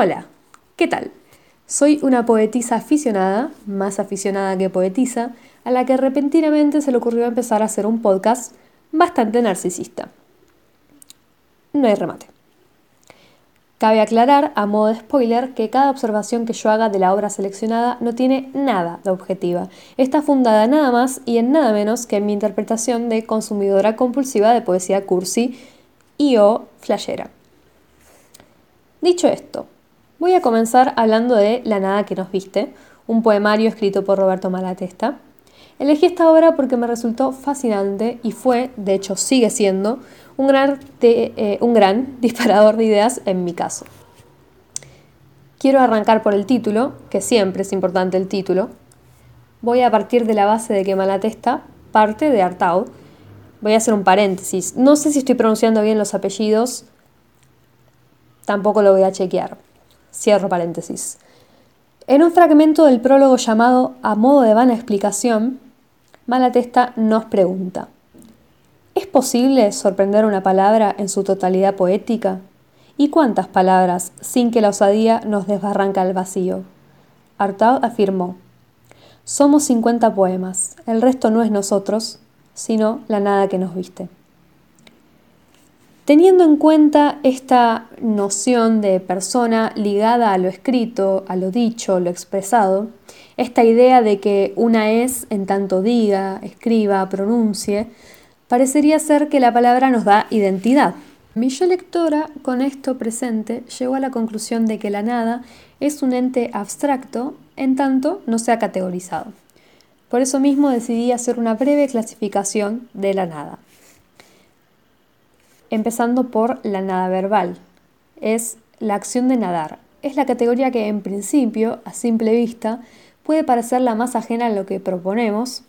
Hola, ¿qué tal? Soy una poetisa aficionada, más aficionada que poetisa, a la que repentinamente se le ocurrió empezar a hacer un podcast bastante narcisista. No hay remate. Cabe aclarar, a modo de spoiler, que cada observación que yo haga de la obra seleccionada no tiene nada de objetiva. Está fundada nada más y en nada menos que en mi interpretación de consumidora compulsiva de poesía cursi y o flashera. Dicho esto, voy a comenzar hablando de La nada que nos viste, un poemario escrito por Roberto Malatesta. Elegí esta obra porque me resultó fascinante y fue, de hecho sigue siendo, un gran, eh, un gran disparador de ideas en mi caso. Quiero arrancar por el título, que siempre es importante el título. Voy a partir de la base de que Malatesta parte de Artaud. Voy a hacer un paréntesis. No sé si estoy pronunciando bien los apellidos, tampoco lo voy a chequear. Cierro paréntesis. En un fragmento del prólogo llamado A modo de vana explicación, Malatesta nos pregunta, ¿es posible sorprender una palabra en su totalidad poética? ¿Y cuántas palabras sin que la osadía nos desbarranca al vacío? Artaud afirmó, somos 50 poemas, el resto no es nosotros, sino la nada que nos viste. Teniendo en cuenta esta noción de persona ligada a lo escrito, a lo dicho, lo expresado, esta idea de que una es en tanto diga, escriba, pronuncie, parecería ser que la palabra nos da identidad. Mi lectora, con esto presente, llegó a la conclusión de que la nada es un ente abstracto en tanto no sea categorizado. Por eso mismo decidí hacer una breve clasificación de la nada empezando por la nada verbal. Es la acción de nadar. Es la categoría que en principio, a simple vista, puede parecer la más ajena a lo que proponemos.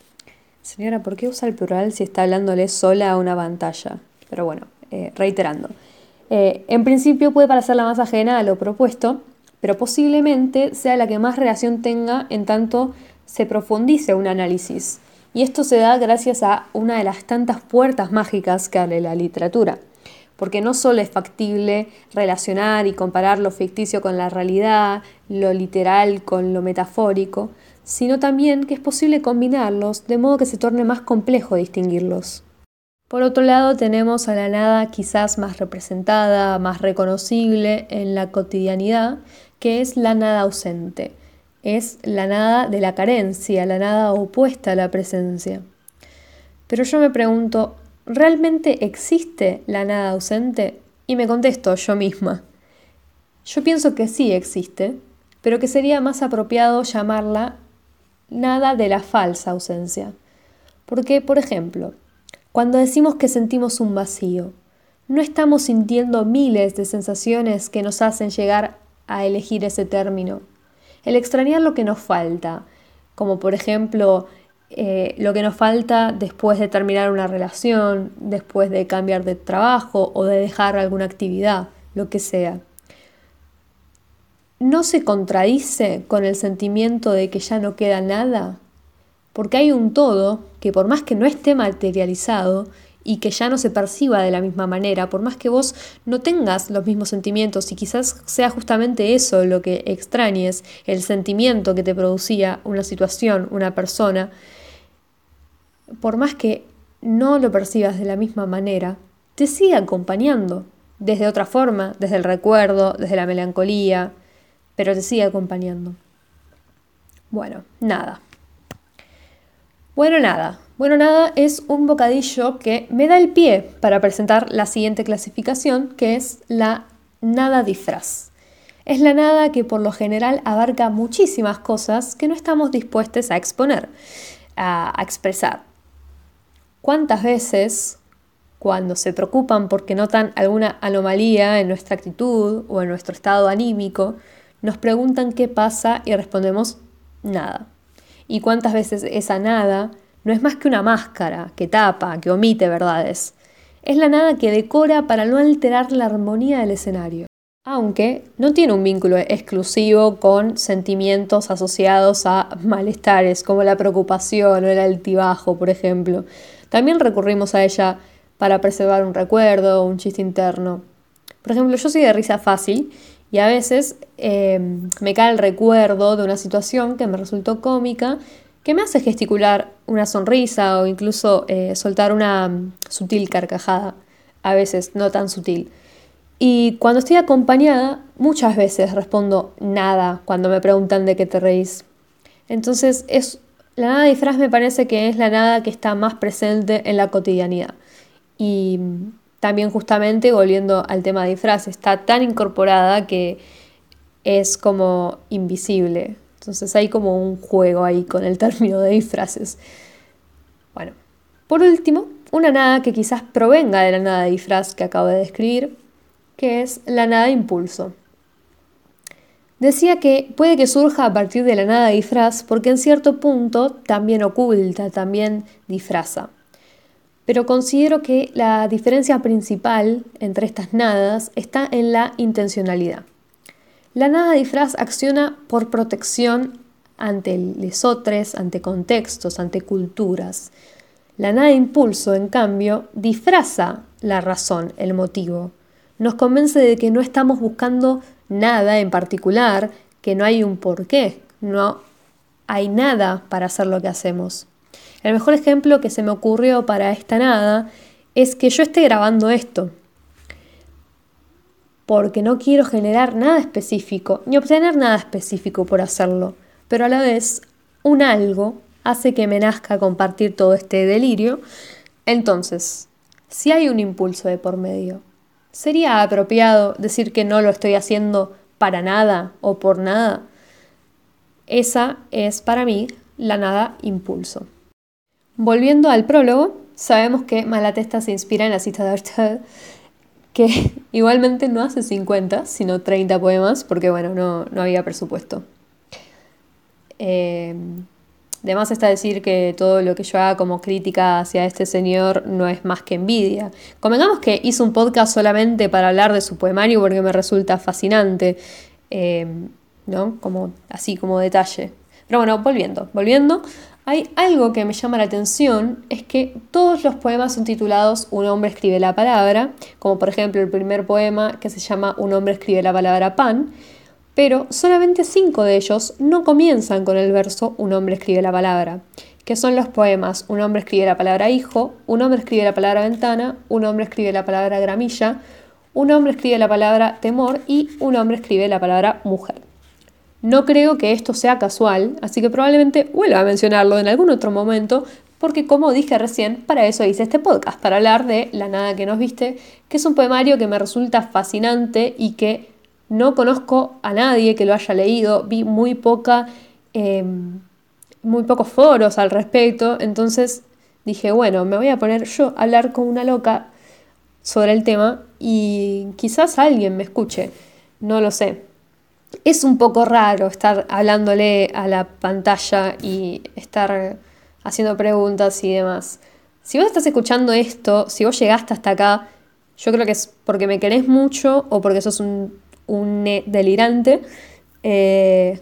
Señora, ¿por qué usa el plural si está hablándole sola a una pantalla? Pero bueno, eh, reiterando. Eh, en principio puede parecer la más ajena a lo propuesto, pero posiblemente sea la que más relación tenga en tanto se profundice un análisis. Y esto se da gracias a una de las tantas puertas mágicas que abre la literatura porque no solo es factible relacionar y comparar lo ficticio con la realidad, lo literal con lo metafórico, sino también que es posible combinarlos de modo que se torne más complejo distinguirlos. Por otro lado, tenemos a la nada quizás más representada, más reconocible en la cotidianidad, que es la nada ausente. Es la nada de la carencia, la nada opuesta a la presencia. Pero yo me pregunto, ¿realmente existe la nada ausente? Y me contesto yo misma. Yo pienso que sí existe, pero que sería más apropiado llamarla nada de la falsa ausencia. Porque, por ejemplo, cuando decimos que sentimos un vacío, no estamos sintiendo miles de sensaciones que nos hacen llegar a elegir ese término. El extrañar lo que nos falta, como por ejemplo eh, lo que nos falta después de terminar una relación, después de cambiar de trabajo o de dejar alguna actividad, lo que sea. ¿No se contradice con el sentimiento de que ya no queda nada? Porque hay un todo que por más que no esté materializado y que ya no se perciba de la misma manera, por más que vos no tengas los mismos sentimientos y quizás sea justamente eso lo que extrañes, el sentimiento que te producía una situación, una persona, por más que no lo percibas de la misma manera, te sigue acompañando, desde otra forma, desde el recuerdo, desde la melancolía, pero te sigue acompañando. Bueno, nada. Bueno, nada. Bueno, nada es un bocadillo que me da el pie para presentar la siguiente clasificación, que es la nada disfraz. Es la nada que por lo general abarca muchísimas cosas que no estamos dispuestos a exponer, a, a expresar. ¿Cuántas veces, cuando se preocupan porque notan alguna anomalía en nuestra actitud o en nuestro estado anímico, nos preguntan qué pasa y respondemos nada? ¿Y cuántas veces esa nada no es más que una máscara que tapa, que omite verdades? Es la nada que decora para no alterar la armonía del escenario aunque no tiene un vínculo exclusivo con sentimientos asociados a malestares como la preocupación o el altibajo, por ejemplo. También recurrimos a ella para preservar un recuerdo o un chiste interno. Por ejemplo, yo soy de risa fácil Y a veces em, me cae el recuerdo de una situación que me resultó cómica, que me hace gesticular una sonrisa o incluso eh, soltar una mm, sutil carcajada, a veces no tan sutil. Y cuando estoy acompañada, muchas veces respondo nada cuando me preguntan de qué te reís. Entonces, es, la nada disfraz me parece que es la nada que está más presente en la cotidianidad. Y también justamente volviendo al tema de disfraz, está tan incorporada que es como invisible. Entonces hay como un juego ahí con el término de disfraces. Bueno, por último, una nada que quizás provenga de la nada de disfraz que acabo de describir, que es la nada impulso. Decía que puede que surja a partir de la nada disfraz porque en cierto punto también oculta, también disfraza pero considero que la diferencia principal entre estas nadas está en la intencionalidad. La nada disfraz acciona por protección ante lesotres, ante contextos, ante culturas. La nada impulso, en cambio, disfraza la razón, el motivo. Nos convence de que no estamos buscando nada en particular, que no hay un porqué, no hay nada para hacer lo que hacemos. El mejor ejemplo que se me ocurrió para esta nada es que yo esté grabando esto. Porque no quiero generar nada específico, ni obtener nada específico por hacerlo. Pero a la vez, un algo hace que me nazca compartir todo este delirio. Entonces, si hay un impulso de por medio, ¿sería apropiado decir que no lo estoy haciendo para nada o por nada? Esa es para mí la nada impulso. Volviendo al prólogo, sabemos que Malatesta se inspira en la cita de Artaud, que igualmente no hace 50, sino 30 poemas, porque bueno, no, había presupuesto. Eh, además está decir que todo lo que yo haga como crítica hacia este señor no es más que envidia. Convengamos que hice un podcast solamente para hablar de su poemario porque me resulta fascinante, eh, ¿no? Como, así como detalle. Pero bueno, volviendo, volviendo, hay algo que me llama la atención, es que todos los poemas son titulados Un hombre escribe la palabra, como por ejemplo el primer poema que se llama Un hombre escribe la palabra pan, pero solamente cinco de ellos no comienzan con el verso Un hombre escribe la palabra, que son los poemas Un hombre escribe la palabra hijo, Un hombre escribe la palabra ventana, Un hombre escribe la palabra gramilla, Un hombre escribe la palabra temor y Un hombre escribe la palabra mujer. No creo que esto sea casual, así que probablemente vuelva a mencionarlo en algún otro momento, porque como dije recién, para eso hice este podcast, para hablar de La nada que nos viste, que es un poemario que me resulta fascinante y que no conozco a nadie que lo haya leído, vi muy poca, em, muy pocos foros al respecto, entonces dije, bueno, me voy a poner yo a hablar con una loca sobre el tema y quizás alguien me escuche, no lo sé es un poco raro estar hablándole a la pantalla y estar haciendo preguntas y demás. Si vos estás escuchando esto, si vos llegaste hasta acá, yo creo que es porque me querés mucho o porque sos un, delirante, eh,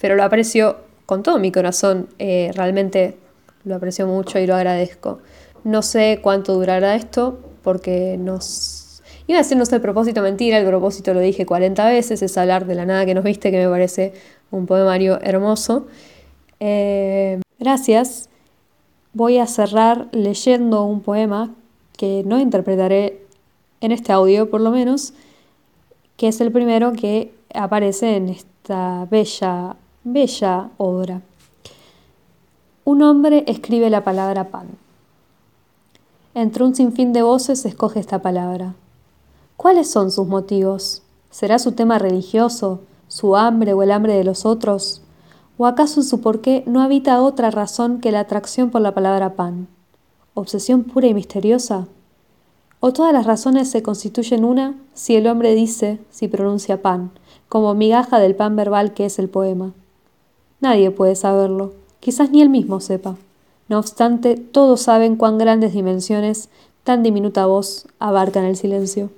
pero lo aprecio con todo mi corazón, eh, realmente lo aprecio mucho y lo agradezco. No sé cuánto durará esto porque nos Iba a decir no sé el propósito, mentira, el propósito lo dije 40 veces, es hablar de la nada que nos viste, que me parece un poemario hermoso. Eh, gracias. Voy a cerrar leyendo un poema que no interpretaré en este audio por lo menos, que es el primero que aparece en esta bella, bella obra. Un hombre escribe la palabra pan. Entre un sinfín de voces escoge esta palabra. ¿Cuáles son sus motivos? ¿Será su tema religioso, su hambre o el hambre de los otros? ¿O acaso en su porqué no habita otra razón que la atracción por la palabra pan? ¿Obsesión pura y misteriosa? ¿O todas las razones se constituyen una si el hombre dice, si pronuncia pan, como migaja del pan verbal que es el poema? Nadie puede saberlo, quizás ni él mismo sepa. No obstante, todos saben cuán grandes dimensiones, tan diminuta voz, abarcan el silencio.